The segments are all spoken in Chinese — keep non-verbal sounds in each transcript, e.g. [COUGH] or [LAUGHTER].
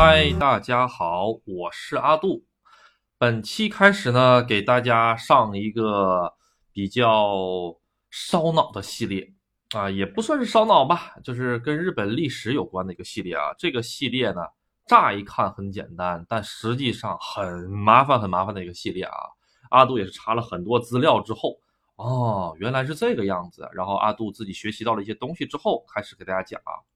嗨，大家好，我是阿杜。本期开始呢，给大家上一个比较烧脑的系列啊，也不算是烧脑吧，就是跟日本历史有关的一个系列啊。这个系列呢，乍一看很简单，但实际上很麻烦、很麻烦的一个系列啊。阿杜也是查了很多资料之后，哦，原来是这个样子。然后阿杜自己学习到了一些东西之后，开始给大家讲啊。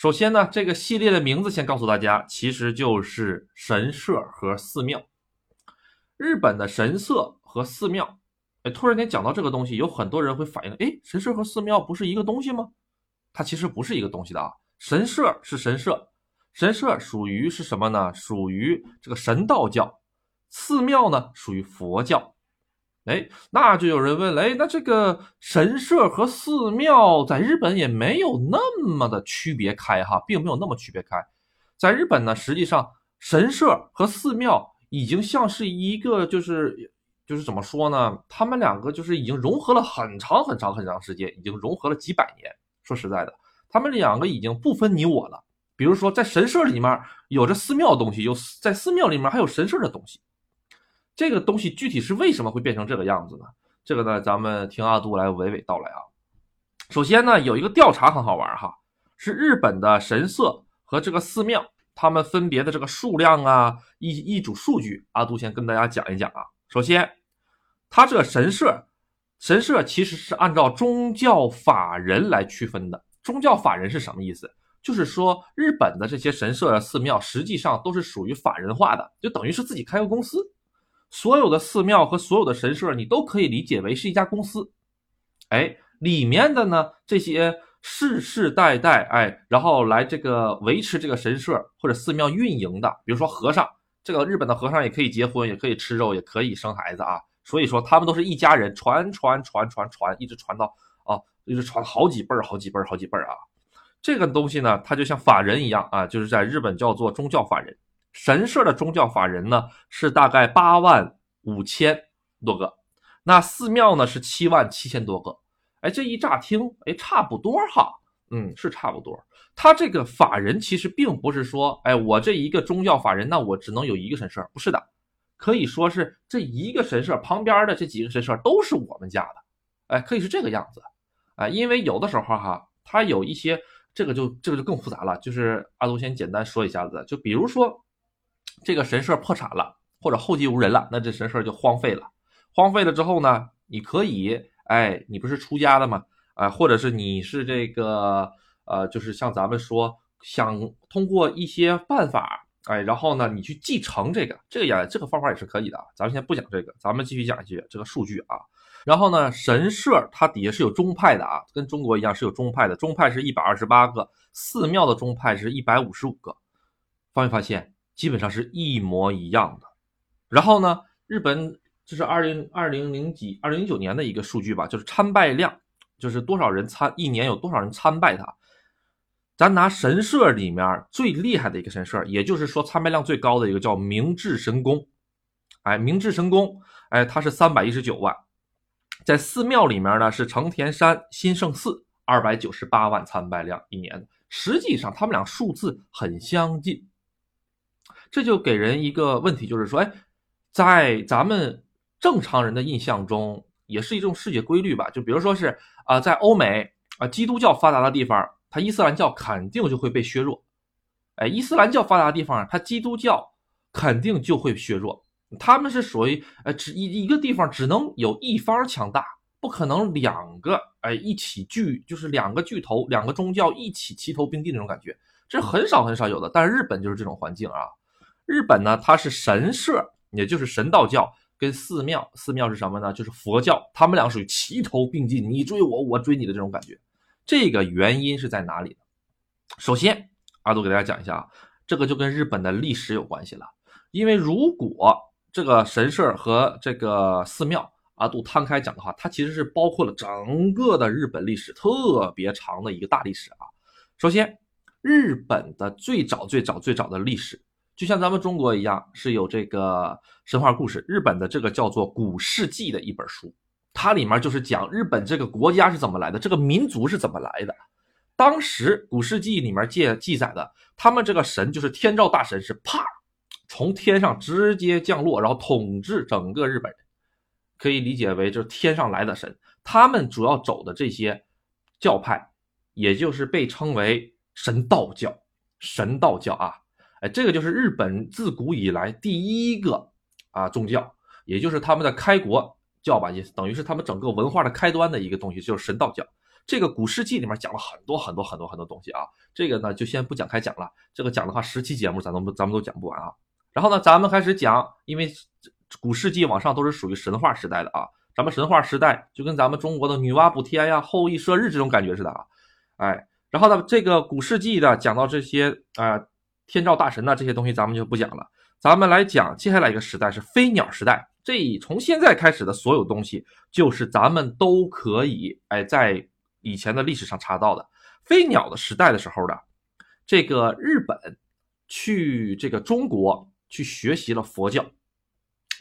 首先呢，这个系列的名字先告诉大家，其实就是神社和寺庙。日本的神社和寺庙，哎，突然间讲到这个东西，有很多人会反应，哎，神社和寺庙不是一个东西吗？它其实不是一个东西的啊。神社是神社，神社属于是什么呢？属于这个神道教。寺庙呢，属于佛教。哎，那就有人问了，哎，那这个神社和寺庙在日本也没有那么的区别开哈，并没有那么区别开。在日本呢，实际上神社和寺庙已经像是一个，就是就是怎么说呢？他们两个就是已经融合了很长很长很长时间，已经融合了几百年。说实在的，他们两个已经不分你我了。比如说，在神社里面有着寺庙东西，有在寺庙里面还有神社的东西。这个东西具体是为什么会变成这个样子呢？这个呢，咱们听阿杜来娓娓道来啊。首先呢，有一个调查很好玩哈，是日本的神社和这个寺庙，他们分别的这个数量啊，一一组数据，阿杜先跟大家讲一讲啊。首先，它这个神社，神社其实是按照宗教法人来区分的。宗教法人是什么意思？就是说，日本的这些神社、寺庙实际上都是属于法人化的，就等于是自己开个公司。所有的寺庙和所有的神社，你都可以理解为是一家公司，哎，里面的呢这些世世代代，哎，然后来这个维持这个神社或者寺庙运营的，比如说和尚，这个日本的和尚也可以结婚，也可以吃肉，也可以生孩子啊，所以说他们都是一家人，传传传传传，一直传到啊，一直传好几辈儿，好几辈儿，好几辈儿啊。这个东西呢，它就像法人一样啊，就是在日本叫做宗教法人。神社的宗教法人呢是大概八万五千多个，那寺庙呢是七万七千多个。哎，这一乍听，哎，差不多哈，嗯，是差不多。他这个法人其实并不是说，哎，我这一个宗教法人，那我只能有一个神社，不是的，可以说是这一个神社旁边的这几个神社都是我们家的，哎，可以是这个样子，哎，因为有的时候哈，它有一些这个就这个就更复杂了，就是阿杜先简单说一下子，就比如说。这个神社破产了，或者后继无人了，那这神社就荒废了。荒废了之后呢，你可以，哎，你不是出家的吗？啊，或者是你是这个，呃，就是像咱们说，想通过一些办法，哎，然后呢，你去继承这个，这个也这个方法也是可以的。咱们先不讲这个，咱们继续讲一些这个数据啊。然后呢，神社它底下是有宗派的啊，跟中国一样是有宗派的，宗派是一百二十八个，寺庙的宗派是一百五十五个，发没发现？基本上是一模一样的，然后呢，日本这是二零二零零几二零零九年的一个数据吧，就是参拜量，就是多少人参一年有多少人参拜它。咱拿神社里面最厉害的一个神社，也就是说参拜量最高的一个叫明治神宫，哎，明治神宫，哎，它是三百一十九万，在寺庙里面呢是成田山新胜寺二百九十八万参拜量一年，实际上他们俩数字很相近。这就给人一个问题，就是说，哎，在咱们正常人的印象中，也是一种世界规律吧？就比如说是啊，在欧美啊，基督教发达的地方，它伊斯兰教肯定就会被削弱。哎，伊斯兰教发达的地方，它基督教肯定就会削弱。他们是属于呃，只一一个地方只能有一方强大，不可能两个哎一起巨，就是两个巨头，两个宗教一起齐头并进那种感觉，这很少很少有的。但是日本就是这种环境啊。日本呢，它是神社，也就是神道教跟寺庙，寺庙是什么呢？就是佛教，他们俩属于齐头并进，你追我，我追你的这种感觉。这个原因是在哪里呢？首先，阿杜给大家讲一下啊，这个就跟日本的历史有关系了。因为如果这个神社和这个寺庙，阿杜摊开讲的话，它其实是包括了整个的日本历史特别长的一个大历史啊。首先，日本的最早最早最早的历史。就像咱们中国一样，是有这个神话故事。日本的这个叫做《古世纪》的一本书，它里面就是讲日本这个国家是怎么来的，这个民族是怎么来的。当时古世纪里面记记载的，他们这个神就是天照大神，是啪从天上直接降落，然后统治整个日本，可以理解为就是天上来的神。他们主要走的这些教派，也就是被称为神道教。神道教啊，哎，这个就是日本自古以来第一个啊宗教，也就是他们的开国教吧，也等于是他们整个文化的开端的一个东西，就是神道教。这个古世纪里面讲了很多很多很多很多东西啊，这个呢就先不讲开讲了，这个讲的话十期节目咱都咱们都讲不完啊。然后呢，咱们开始讲，因为古世纪往上都是属于神话时代的啊，咱们神话时代就跟咱们中国的女娲补天呀、后羿射日这种感觉似的啊，哎，然后呢，这个古世纪的讲到这些啊，天照大神呐这些东西咱们就不讲了，咱们来讲接下来一个时代是飞鸟时代，这从现在开始的所有东西就是咱们都可以哎在以前的历史上查到的飞鸟的时代的时候的这个日本去这个中国。去学习了佛教，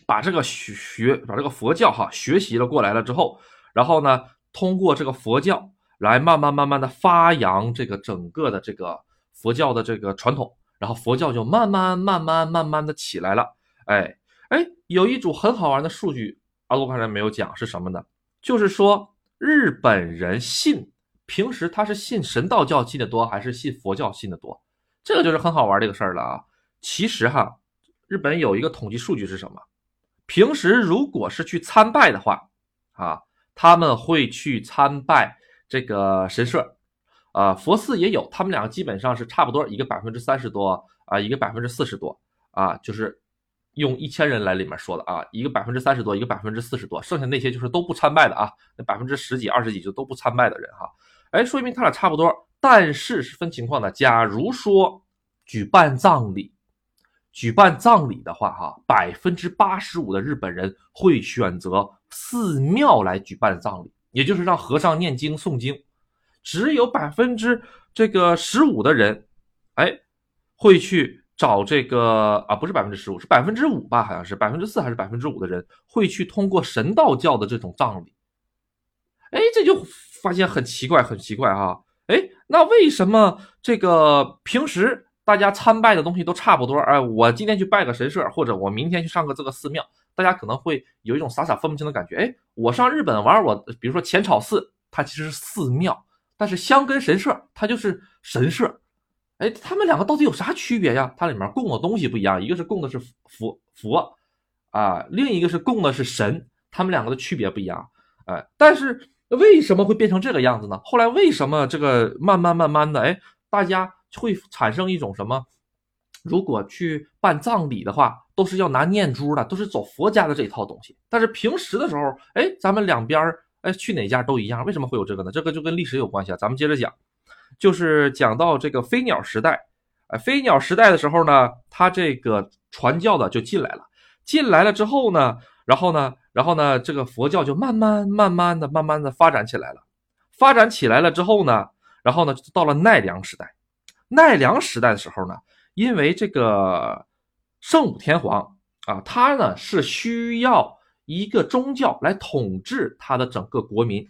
把这个学学把这个佛教哈学习了过来了之后，然后呢，通过这个佛教来慢慢慢慢的发扬这个整个的这个佛教的这个传统，然后佛教就慢慢慢慢慢慢的起来了。哎哎，有一组很好玩的数据，阿罗刚才没有讲是什么呢？就是说日本人信平时他是信神道教信的多还是信佛教信的多？这个就是很好玩这个事儿了啊。其实哈。日本有一个统计数据是什么？平时如果是去参拜的话，啊，他们会去参拜这个神社，啊，佛寺也有，他们两个基本上是差不多，一个百分之三十多啊，一个百分之四十多啊，就是用一千人来里面说的啊，一个百分之三十多，一个百分之四十多，剩下那些就是都不参拜的啊，那百分之十几、二十几就都不参拜的人哈，哎，说明他俩差不多，但是是分情况的，假如说举办葬礼。举办葬礼的话，哈，百分之八十五的日本人会选择寺庙来举办葬礼，也就是让和尚念经诵经。只有百分之这个十五的人，哎，会去找这个啊，不是百分之十五，是百分之五吧？好像是百分之四还是百分之五的人会去通过神道教的这种葬礼。哎，这就发现很奇怪，很奇怪哈。哎，那为什么这个平时？大家参拜的东西都差不多，哎，我今天去拜个神社，或者我明天去上个这个寺庙，大家可能会有一种傻傻分不清的感觉。哎，我上日本玩，我比如说浅草寺，它其实是寺庙，但是香跟神社它就是神社。哎，他们两个到底有啥区别呀？它里面供的东西不一样，一个是供的是佛佛啊，另一个是供的是神，他们两个的区别不一样。哎，但是为什么会变成这个样子呢？后来为什么这个慢慢慢慢的，哎，大家。会产生一种什么？如果去办葬礼的话，都是要拿念珠的，都是走佛家的这一套东西。但是平时的时候，哎，咱们两边儿，哎，去哪家都一样。为什么会有这个呢？这个就跟历史有关系啊。咱们接着讲，就是讲到这个飞鸟时代，哎，飞鸟时代的时候呢，他这个传教的就进来了。进来了之后呢，然后呢，然后呢，这个佛教就慢慢慢慢的、慢慢的发展起来了。发展起来了之后呢，然后呢，到了奈良时代。奈良时代的时候呢，因为这个圣武天皇啊，他呢是需要一个宗教来统治他的整个国民，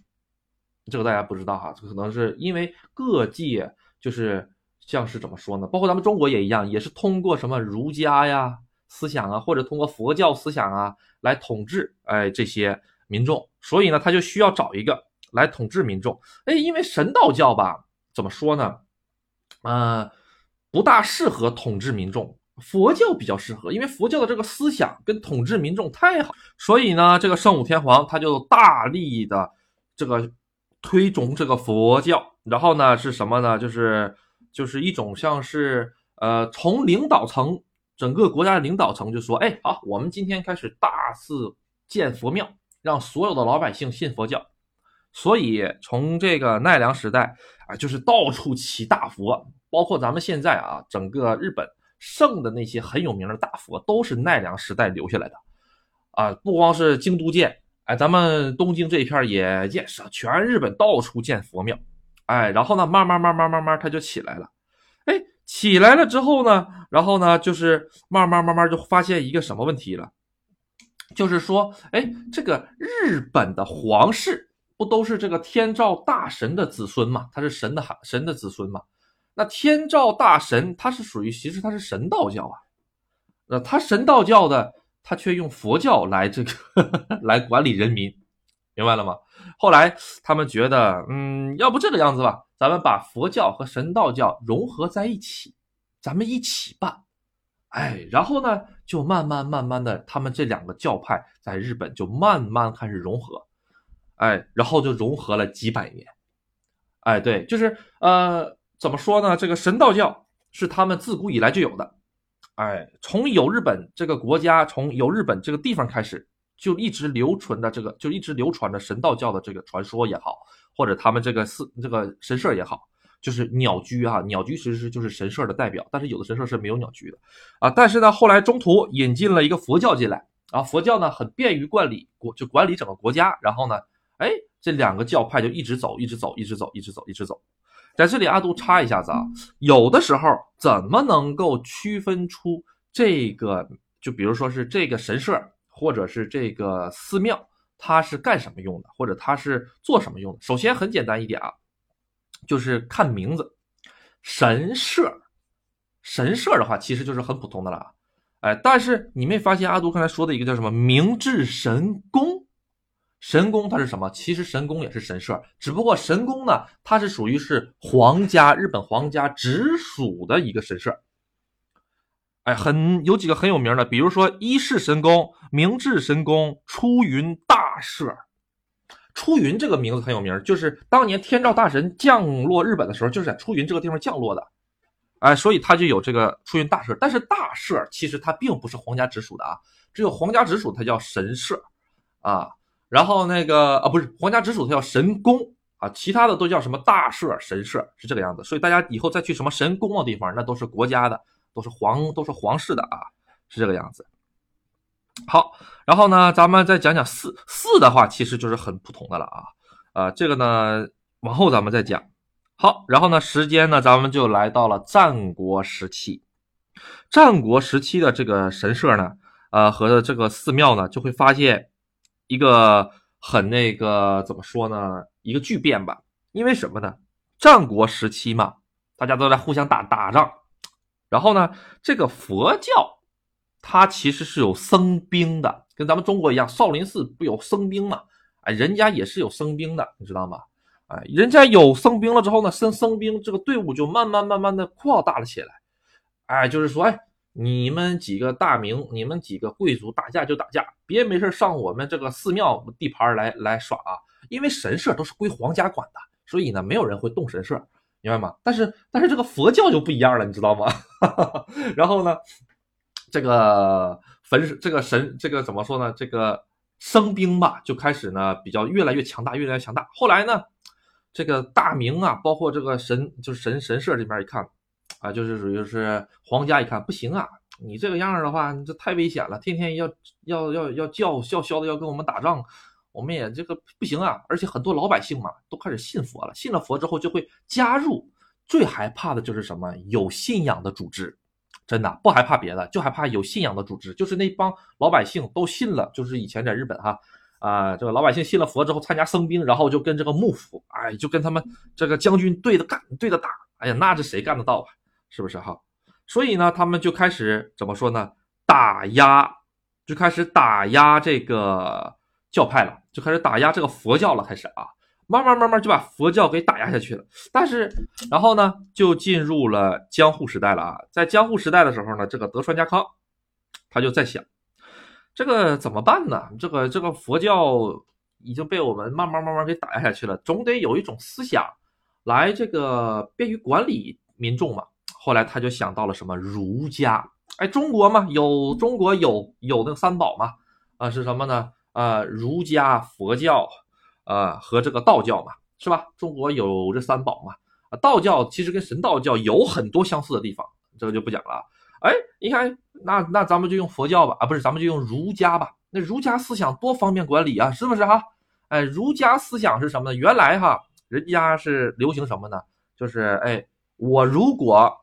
这个大家不知道哈，这可能是因为各界就是像是怎么说呢？包括咱们中国也一样，也是通过什么儒家呀思想啊，或者通过佛教思想啊来统治哎这些民众，所以呢他就需要找一个来统治民众。哎，因为神道教吧，怎么说呢？呃，不大适合统治民众，佛教比较适合，因为佛教的这个思想跟统治民众太好，所以呢，这个圣武天皇他就大力的这个推崇这个佛教，然后呢是什么呢？就是就是一种像是呃，从领导层整个国家的领导层就说，哎，好，我们今天开始大肆建佛庙，让所有的老百姓信佛教。所以从这个奈良时代啊，就是到处起大佛，包括咱们现在啊，整个日本圣的那些很有名的大佛，都是奈良时代留下来的，啊，不光是京都建，哎，咱们东京这一片也建，是全日本到处建佛庙，哎，然后呢，慢慢慢慢慢慢它就起来了，哎，起来了之后呢，然后呢，就是慢慢慢慢就发现一个什么问题了，就是说，哎，这个日本的皇室。不都是这个天照大神的子孙嘛？他是神的孩，神的子孙嘛？那天照大神他是属于，其实他是神道教啊。那他神道教的，他却用佛教来这个 [LAUGHS] 来管理人民，明白了吗？后来他们觉得，嗯，要不这个样子吧，咱们把佛教和神道教融合在一起，咱们一起办。哎，然后呢，就慢慢慢慢的，他们这两个教派在日本就慢慢开始融合。哎，然后就融合了几百年，哎，对，就是呃，怎么说呢？这个神道教是他们自古以来就有的，哎，从有日本这个国家，从有日本这个地方开始，就一直流传的这个，就一直流传着神道教的这个传说也好，或者他们这个寺这个神社也好，就是鸟居啊，鸟居其实是就是神社的代表，但是有的神社是没有鸟居的啊。但是呢，后来中途引进了一个佛教进来，啊，佛教呢很便于管理国，就管理整个国家，然后呢。哎，这两个教派就一直走，一直走，一直走，一直走，一直走。在这里，阿杜插一下子啊，有的时候怎么能够区分出这个？就比如说是这个神社，或者是这个寺庙，它是干什么用的，或者它是做什么用的？首先很简单一点啊，就是看名字。神社，神社的话，其实就是很普通的了。哎，但是你没发现阿杜刚才说的一个叫什么明治神宫？神宫它是什么？其实神宫也是神社，只不过神宫呢，它是属于是皇家日本皇家直属的一个神社。哎，很有几个很有名的，比如说伊势神宫、明治神宫、出云大社。出云这个名字很有名，就是当年天照大神降落日本的时候，就是在出云这个地方降落的。哎，所以它就有这个出云大社。但是大社其实它并不是皇家直属的啊，只有皇家直属它叫神社啊。然后那个啊，不是皇家直属，它叫神宫啊，其他的都叫什么大社、神社，是这个样子。所以大家以后再去什么神宫的地方，那都是国家的，都是皇，都是皇室的啊，是这个样子。好，然后呢，咱们再讲讲寺，寺的话其实就是很普通的了啊，啊，这个呢往后咱们再讲。好，然后呢，时间呢，咱们就来到了战国时期。战国时期的这个神社呢，呃，和这个寺庙呢，就会发现。一个很那个怎么说呢？一个巨变吧。因为什么呢？战国时期嘛，大家都在互相打打仗。然后呢，这个佛教它其实是有僧兵的，跟咱们中国一样，少林寺不有僧兵嘛？哎，人家也是有僧兵的，你知道吗？哎，人家有僧兵了之后呢，僧僧兵这个队伍就慢慢慢慢的扩大了起来。哎，就是说，哎。你们几个大明，你们几个贵族打架就打架，别没事上我们这个寺庙地盘来来耍啊！因为神社都是归皇家管的，所以呢，没有人会动神社，明白吗？但是但是这个佛教就不一样了，你知道吗？[LAUGHS] 然后呢，这个坟这个神这个怎么说呢？这个生兵吧，就开始呢比较越来越强大，越来越强大。后来呢，这个大明啊，包括这个神就是神神社这边一看。啊，就是属于是皇家一看不行啊，你这个样儿的话，你这太危险了，天天要要要要叫叫嚣的要跟我们打仗，我们也这个不行啊。而且很多老百姓嘛，都开始信佛了，信了佛之后就会加入。最害怕的就是什么？有信仰的组织，真的不害怕别的，就害怕有信仰的组织。就是那帮老百姓都信了，就是以前在日本哈啊，这个老百姓信了佛之后参加僧兵，然后就跟这个幕府，哎，就跟他们这个将军对着干，对着打，哎呀，那这谁干得到啊？是不是哈？所以呢，他们就开始怎么说呢？打压，就开始打压这个教派了，就开始打压这个佛教了。开始啊，慢慢慢慢就把佛教给打压下去了。但是，然后呢，就进入了江户时代了啊。在江户时代的时候呢，这个德川家康他就在想，这个怎么办呢？这个这个佛教已经被我们慢慢慢慢给打压下去了，总得有一种思想来这个便于管理民众嘛。后来他就想到了什么儒家，哎，中国嘛，有中国有有那个三宝嘛，啊，是什么呢？啊，儒家、佛教，啊和这个道教嘛，是吧？中国有这三宝嘛，啊，道教其实跟神道教有很多相似的地方，这个就不讲了。哎，你看，那那咱们就用佛教吧，啊，不是，咱们就用儒家吧。那儒家思想多方便管理啊，是不是哈？哎，儒家思想是什么呢？原来哈，人家是流行什么呢？就是哎，我如果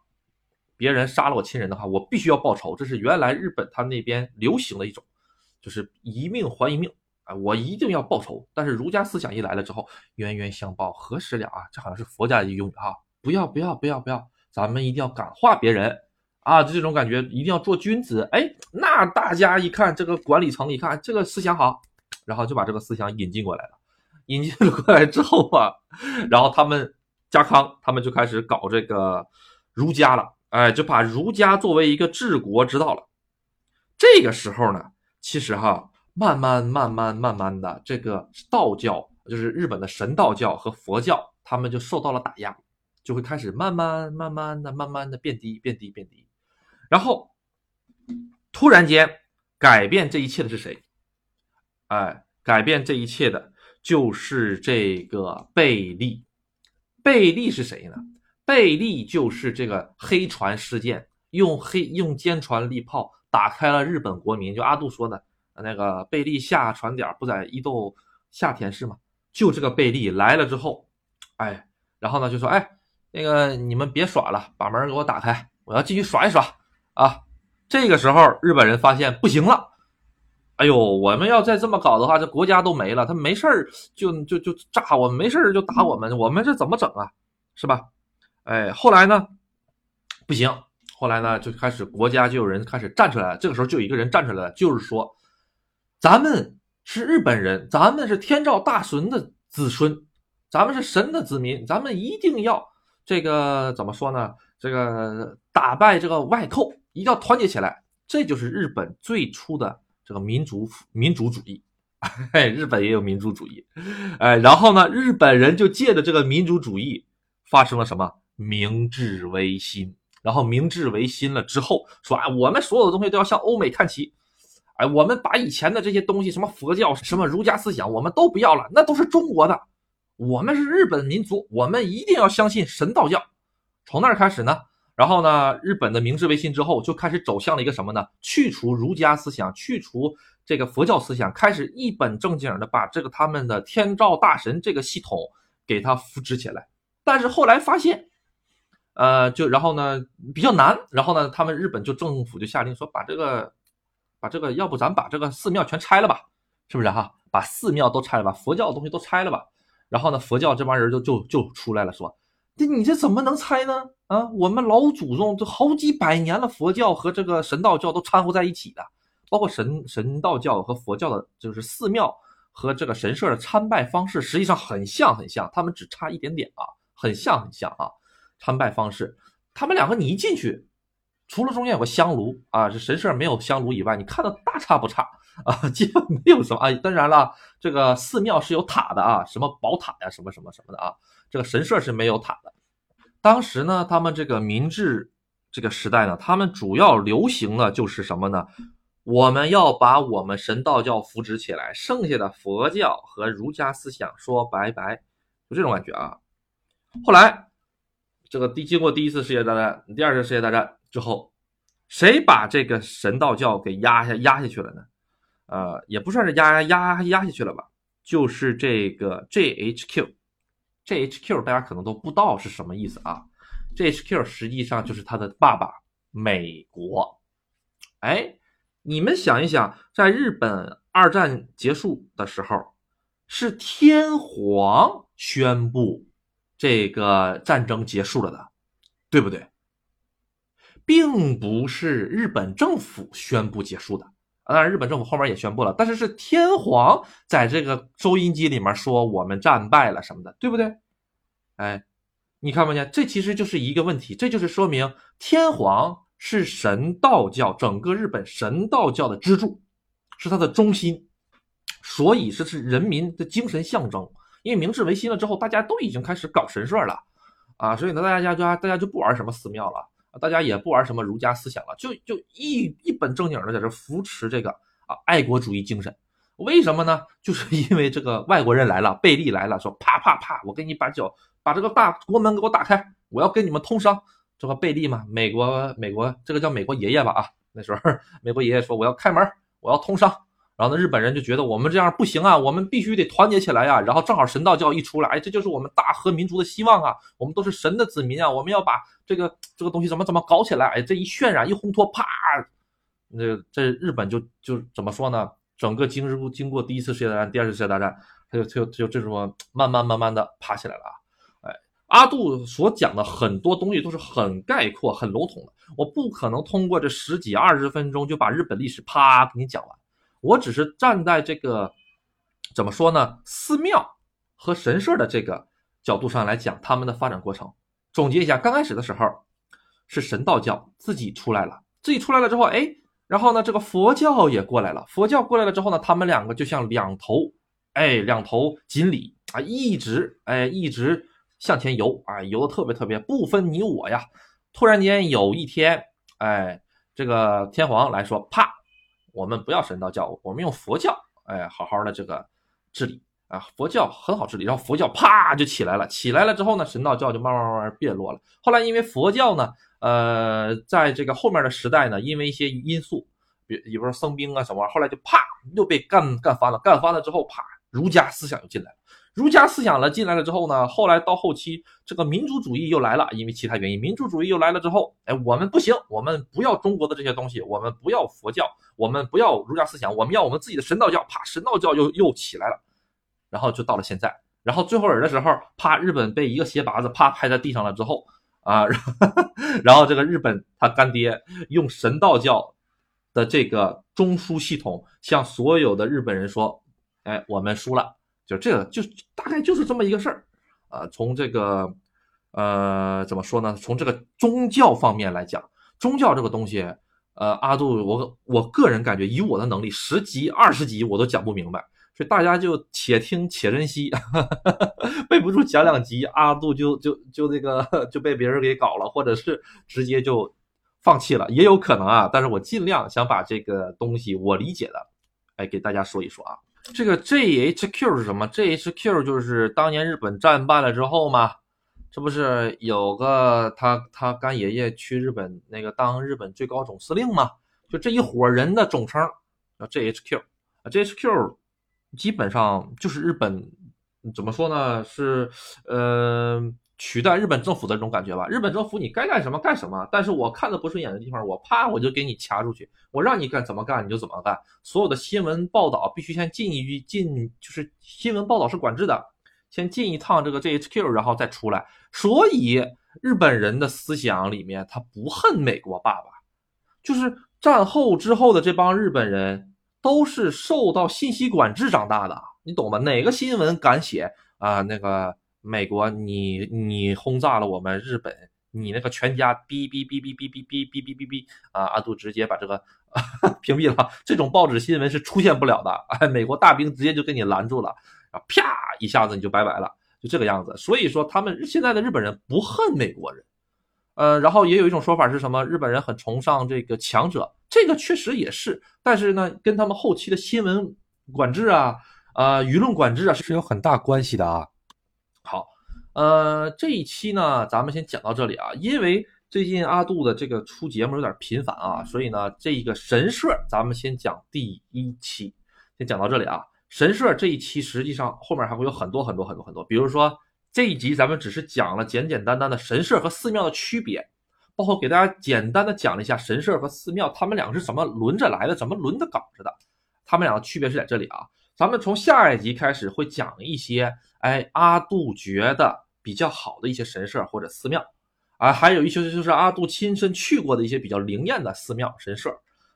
别人杀了我亲人的话，我必须要报仇。这是原来日本他那边流行的一种，就是一命还一命哎，我一定要报仇。但是儒家思想一来了之后，冤冤相报何时了啊？这好像是佛家的用语哈，不要不要不要不要，咱们一定要感化别人啊，就这种感觉，一定要做君子。哎，那大家一看这个管理层，一看这个思想好，然后就把这个思想引进过来了。引进过来之后啊，然后他们家康他们就开始搞这个儒家了，哎，就把儒家作为一个治国之道了。这个时候呢，其实哈，慢慢慢慢慢慢的，这个道教就是日本的神道教和佛教，他们就受到了打压，就会开始慢慢慢慢的慢慢的变低变低变低。然后突然间改变这一切的是谁？哎，改变这一切的。就是这个贝利，贝利是谁呢？贝利就是这个黑船事件，用黑用坚船利炮打开了日本国民。就阿杜说的，那个贝利下船点不在伊豆下田市吗？就这个贝利来了之后，哎，然后呢就说，哎，那个你们别耍了，把门给我打开，我要继续耍一耍啊。这个时候日本人发现不行了。哎呦，我们要再这么搞的话，这国家都没了。他没事儿就就就炸我们，没事儿就打我们，我们这怎么整啊？是吧？哎，后来呢？不行，后来呢就开始国家就有人开始站出来了。这个时候就有一个人站出来了，就是说，咱们是日本人，咱们是天照大神的子孙，咱们是神的子民，咱们一定要这个怎么说呢？这个打败这个外寇，一定要团结起来。这就是日本最初的。这个民族民主主义，[LAUGHS] 日本也有民主主义，哎，然后呢，日本人就借着这个民主主义发生了什么？明治维新。然后明治维新了之后，说啊，我们所有的东西都要向欧美看齐，哎，我们把以前的这些东西，什么佛教、什么儒家思想，我们都不要了，那都是中国的，我们是日本民族，我们一定要相信神道教。从那儿开始呢。然后呢，日本的明治维新之后，就开始走向了一个什么呢？去除儒家思想，去除这个佛教思想，开始一本正经的把这个他们的天照大神这个系统给它扶植起来。但是后来发现，呃，就然后呢比较难。然后呢，他们日本就政府就下令说，把这个，把这个，要不咱把这个寺庙全拆了吧？是不是哈？把寺庙都拆了，把佛教的东西都拆了吧？然后呢，佛教这帮人就就就出来了，说。这你这怎么能拆呢？啊，我们老祖宗这好几百年了，佛教和这个神道教都掺和在一起的，包括神神道教和佛教的，就是寺庙和这个神社的参拜方式，实际上很像很像，他们只差一点点啊，很像很像啊，参拜方式，他们两个你一进去，除了中间有个香炉啊，这神社没有香炉以外，你看到大差不差啊，基本没有什么啊。当然了，这个寺庙是有塔的啊，什么宝塔呀，什么什么什么的啊。这个神社是没有塔的。当时呢，他们这个明治这个时代呢，他们主要流行的就是什么呢？我们要把我们神道教扶植起来，剩下的佛教和儒家思想说拜拜，就这种感觉啊。后来，这个第经过第一次世界大战、第二次世界大战之后，谁把这个神道教给压下压下去了呢？呃，也不算是压压压下去了吧，就是这个 JHQ，JHQ 大家可能都不知道是什么意思啊 JHQ 实际上就是他的爸爸美国。哎，你们想一想，在日本二战结束的时候，是天皇宣布这个战争结束了的，对不对？并不是日本政府宣布结束的。当然，日本政府后面也宣布了，但是是天皇在这个收音机里面说我们战败了什么的，对不对？哎，你看没见？这其实就是一个问题，这就是说明天皇是神道教整个日本神道教的支柱，是它的中心，所以这是人民的精神象征。因为明治维新了之后，大家都已经开始搞神社了啊，所以呢，大家就大家就不玩什么寺庙了。大家也不玩什么儒家思想了，就就一一本正经的在这扶持这个啊爱国主义精神。为什么呢？就是 [LAUGHS] 因为这个外国人来了，贝利来了，说啪啪啪，我给你把脚把这个大国门给我打开，我要跟你们通商。这个贝利嘛，美国美国这个叫美国爷爷吧啊，那时候美国爷爷说我要开门，我要通商。然后呢，日本人就觉得我们这样不行啊，我们必须得团结起来呀。然后正好神道教一出来，哎，这就是我们大和民族的希望啊！我们都是神的子民啊，我们要把这个这个东西怎么怎么搞起来？哎，这一渲染一烘托，啪，那这日本就就怎么说呢？整个经过经过第一次世界大战、第二次世界大战，他就他就就这种慢慢慢慢的爬起来了啊！哎，阿杜所讲的很多东西都是很概括、很笼统的，我不可能通过这十几二十分钟就把日本历史啪给你讲完，我只是站在这个怎么说呢，寺庙和神社的这个角度上来讲他们的发展过程。总结一下，刚开始的时候是神道教自己出来了，自己出来了之后，哎。然后呢，这个佛教也过来了。佛教过来了之后呢，他们两个就像两头，哎，两头锦鲤啊，一直哎，一直向前游啊，游的特别特别不分你我呀。突然间有一天，哎，这个天皇来说，啪，我们不要神道教，我们用佛教，哎，好好的这个治理啊，佛教很好治理。然后佛教啪就起来了，起来了之后呢，神道教就慢慢慢慢变弱了。后来因为佛教呢。呃，在这个后面的时代呢，因为一些因素，比比如说僧兵啊什么，后来就啪又被干干翻了，干翻了之后，啪儒家思想又进来了，儒家思想了进来了之后呢，后来到后期这个民族主义又来了，因为其他原因，民族主义又来了之后，哎，我们不行，我们不要中国的这些东西，我们不要佛教，我们不要儒家思想，我们要我们自己的神道教，啪，神道教又又起来了，然后就到了现在，然后最后人的时候，啪，日本被一个鞋拔子啪拍在地上了之后。啊，[LAUGHS] 然后这个日本他干爹用神道教的这个中枢系统向所有的日本人说：“哎，我们输了。”就这个，就大概就是这么一个事儿啊。从这个呃怎么说呢？从这个宗教方面来讲，宗教这个东西，呃，阿杜，我我个人感觉，以我的能力，十集二十集我都讲不明白。所以大家就且听且珍惜，[LAUGHS] 背不住讲两集，阿杜就就就那个就被别人给搞了，或者是直接就放弃了，也有可能啊。但是我尽量想把这个东西我理解的，哎，给大家说一说啊。这个 GHQ 是什么？GHQ 就是当年日本战败了之后嘛，这不是有个他他干爷爷去日本那个当日本最高总司令嘛？就这一伙人的总称叫 GHQ 啊，GHQ。基本上就是日本怎么说呢？是呃取代日本政府的这种感觉吧。日本政府你该干什么干什么，但是我看的不顺眼的地方，我啪我就给你掐出去。我让你干怎么干你就怎么干。所有的新闻报道必须先进一进，就是新闻报道是管制的，先进一趟这个 GHQ，然后再出来。所以日本人的思想里面他不恨美国爸爸，就是战后之后的这帮日本人。都是受到信息管制长大的，你懂吗？哪个新闻敢写啊？那个美国，你你轰炸了我们日本，你那个全家哔哔哔哔哔哔哔哔哔哔哔啊！阿杜直接把这个 [LAUGHS] 屏蔽了。这种报纸新闻是出现不了的，哎，美国大兵直接就给你拦住了，然后啪一下子你就拜拜了，就这个样子。所以说，他们现在的日本人不恨美国人。呃，然后也有一种说法是什么？日本人很崇尚这个强者，这个确实也是，但是呢，跟他们后期的新闻管制啊、啊舆论管制啊是有很大关系的啊。好，呃，这一期呢，咱们先讲到这里啊，因为最近阿杜的这个出节目有点频繁啊，所以呢，这个神社咱们先讲第一期，先讲到这里啊。神社这一期实际上后面还会有很多很多很多很多，比如说。这一集咱们只是讲了简简单单的神社和寺庙的区别，包括给大家简单的讲了一下神社和寺庙，他们两个是怎么轮着来的，怎么轮着搞着的，他们两个区别是在这里啊。咱们从下一集开始会讲一些，哎，阿杜觉得比较好的一些神社或者寺庙，啊，还有一些就是阿杜亲身去过的一些比较灵验的寺庙神社，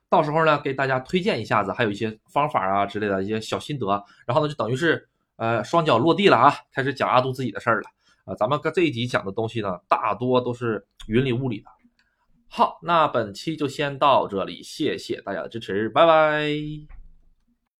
到时候呢给大家推荐一下子，还有一些方法啊之类的一些小心得，然后呢就等于是。呃，双脚落地了啊，开始讲阿杜自己的事儿了啊。咱们跟这一集讲的东西呢，大多都是云里雾里的。好，那本期就先到这里，谢谢大家的支持，拜拜。